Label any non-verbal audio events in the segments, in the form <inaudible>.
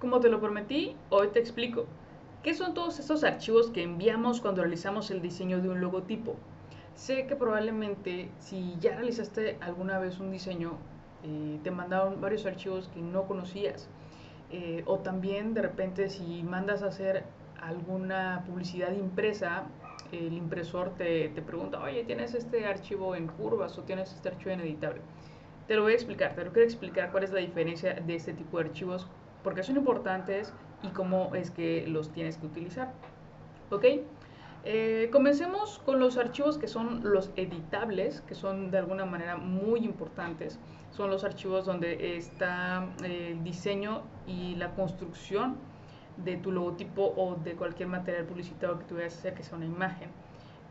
Como te lo prometí, hoy te explico. ¿Qué son todos estos archivos que enviamos cuando realizamos el diseño de un logotipo? Sé que probablemente si ya realizaste alguna vez un diseño, eh, te mandaron varios archivos que no conocías. Eh, o también de repente si mandas a hacer alguna publicidad impresa, el impresor te, te, pregunta, oye, ¿tienes este archivo en curvas o tienes este archivo en editable? Te lo voy a explicar, te lo quiero explicar cuál es la diferencia de este tipo de archivos, porque son importantes y cómo es que los tienes que utilizar. ¿Ok? Eh, comencemos con los archivos que son los editables, que son de alguna manera muy importantes. Son los archivos donde está eh, el diseño y la construcción de tu logotipo o de cualquier material publicitario que tú vayas a hacer, que sea una imagen,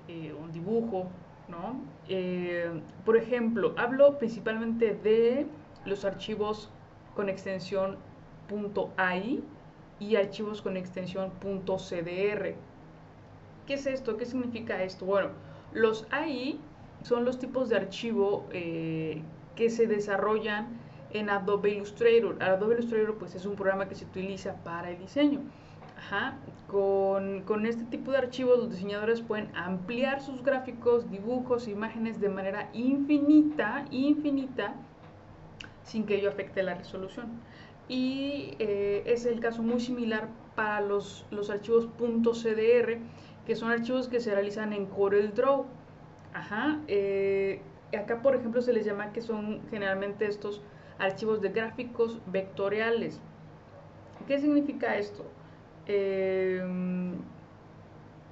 eh, un dibujo, ¿no? por ejemplo, hablo principalmente de los archivos con extensión .ai y archivos con extensión .cdr. ¿Qué es esto? ¿Qué significa esto? Bueno, los AI son los tipos de archivo eh, que se desarrollan en Adobe Illustrator. Adobe Illustrator pues es un programa que se utiliza para el diseño. Con, con, este tipo de archivos los diseñadores pueden ampliar sus gráficos, dibujos, imágenes de manera infinita, infinita, sin que ello afecte la resolución y eh, es el caso muy similar para los, los archivos .cdr que son archivos que se realizan en CorelDRAW Ajá, eh, acá por ejemplo se les llama que son generalmente estos archivos de gráficos vectoriales ¿qué significa esto? Em,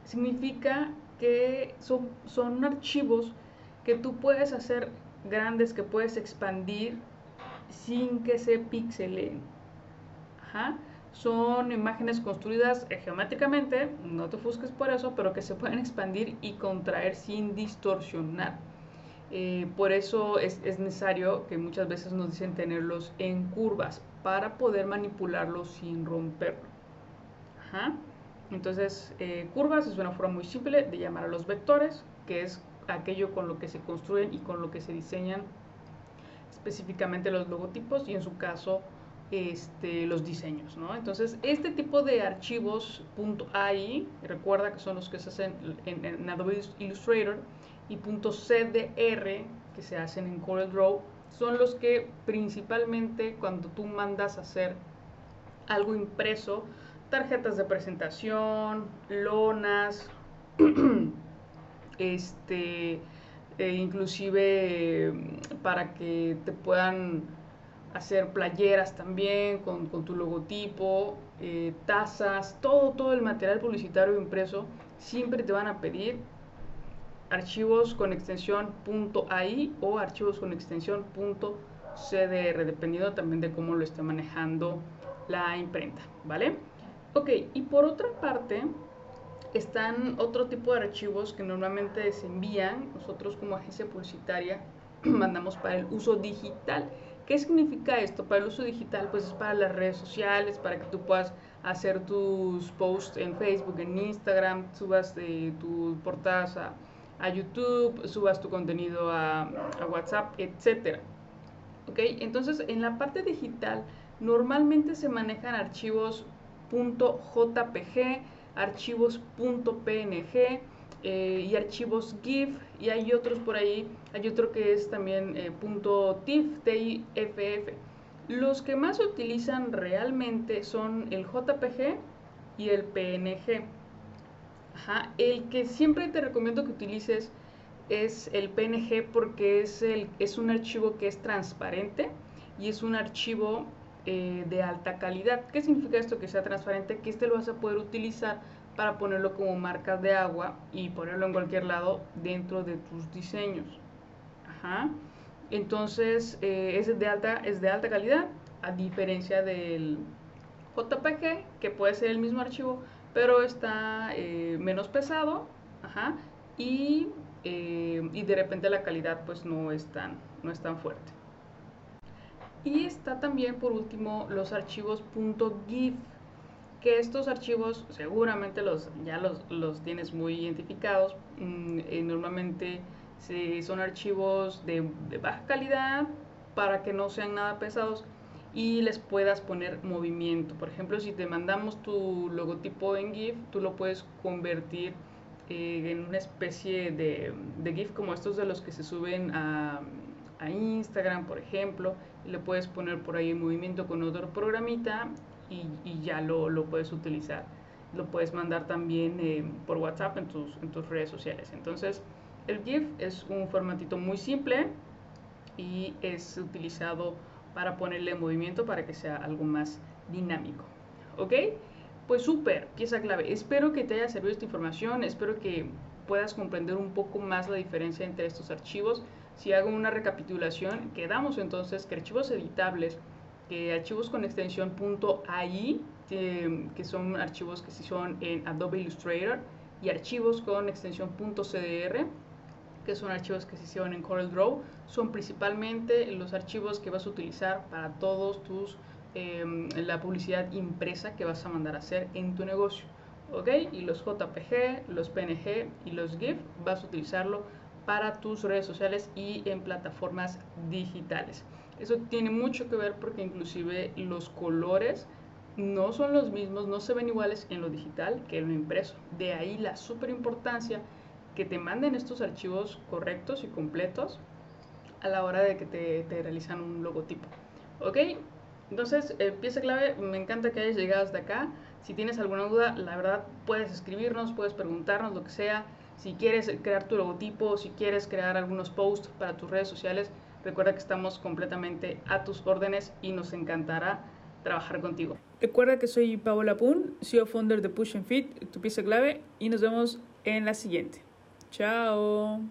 significa que son, son archivos que tú puedes hacer grandes, que puedes expandir sin que se pixelen. Son imágenes construidas geométricamente, no te ofusques por eso, pero que se pueden expandir y contraer sin distorsionar. Eh, por eso es, necesario que muchas veces nos dicen tenerlos en curvas para poder manipularlos sin romperlo. Entonces, eh, curvas es una forma muy simple de llamar a los vectores, que es aquello con lo que se construyen y con lo que se diseñan específicamente los logotipos y en su caso este, los diseños. ¿no? Entonces, este tipo de archivos .ai, recuerda que son los que se hacen en, Adobe Illustrator, y .cdr, que se hacen en CorelDRAW, son los que principalmente cuando tú mandas a hacer algo impreso, tarjetas de presentación, lonas, <clears throat> este, e inclusive para que te puedan hacer playeras también con, tu logotipo, eh, tazas, todo, todo el material publicitario impreso, siempre te van a pedir archivos con extensión .ai o archivos con extensión .cdr, dependiendo también de cómo lo esté manejando la imprenta, ¿vale? Ok, y por otra parte, están otro tipo de archivos que normalmente se envían, nosotros como agencia publicitaria <clears throat> mandamos para el uso digital. ¿Qué significa esto? Para el uso digital, pues es para las redes sociales, para que tú puedas hacer tus posts en Facebook, en Instagram, subas de tus portadas a, YouTube, subas tu contenido a, a WhatsApp, etc. ¿Ok? Entonces, en la parte digital, normalmente se manejan archivos .jpg, archivos .png eh, y archivos GIF y hay otros por ahí, hay otro que es también eh, .tif, TIFF. Los que más se utilizan realmente son el JPG y el PNG. El que siempre te recomiendo que utilices es el PNG porque es, el, es un archivo que es transparente y es un archivo eh, de alta calidad. ¿Qué significa esto que sea transparente? Que este lo vas a poder utilizar para ponerlo como marcas de agua y ponerlo en cualquier lado dentro de tus diseños. Entonces eh, es, de alta, es de alta calidad a diferencia del JPG que puede ser el mismo archivo pero está eh, menos pesado y, y de repente la calidad pues no es tan, no es tan fuerte. Y está también por último los archivos .gif, que estos archivos seguramente los, ya los, tienes muy identificados. Mm, eh, normalmente son archivos de, baja calidad para que no sean nada pesados y les puedas poner movimiento. Por ejemplo, si te mandamos tu logotipo en GIF, tú lo puedes convertir eh, en una especie de, GIF como estos de los que se suben a, Instagram, por ejemplo, y le puedes poner por ahí movimiento con otro programita y, ya lo, puedes utilizar. Lo puedes mandar también eh, por WhatsApp en tus, en tus redes sociales. Entonces, el GIF es un formatito muy simple y es utilizado para ponerle movimiento para que sea algo más dinámico. ¿Ok? Pues súper, pieza clave. Espero que te haya servido esta información, espero que puedas comprender un poco más la diferencia entre estos archivos. Si hago una recapitulación, quedamos entonces que archivos editables, que archivos con extensión .ai, que, que son archivos que sí son en Adobe Illustrator, y archivos con extensión .cdr, que son archivos que se hicieron en CorelDRAW, son principalmente los archivos que vas a utilizar para todos tus, em, la publicidad impresa que vas a mandar a hacer en tu negocio. ¿Ok? Y los JPG, los PNG y los GIF vas a utilizarlo para tus redes sociales y en plataformas digitales. Eso tiene mucho que ver porque inclusive los colores no son los mismos, no se ven iguales en lo digital que en lo impreso. De ahí la super importancia que te manden estos archivos correctos y completos a la hora de que te, realizan un logotipo. ¿Ok? Entonces, eh, pieza clave, me encanta que hayas llegado hasta acá. Si tienes alguna duda, la verdad, puedes escribirnos, puedes preguntarnos lo que sea. Si quieres crear tu logotipo, si quieres crear algunos posts para tus redes sociales, recuerda que estamos completamente a tus órdenes y nos encantará trabajar contigo. Recuerda que soy Paola Pun, CEO founder de Push and Fit, tu pieza clave, y nos vemos en la siguiente. Chao.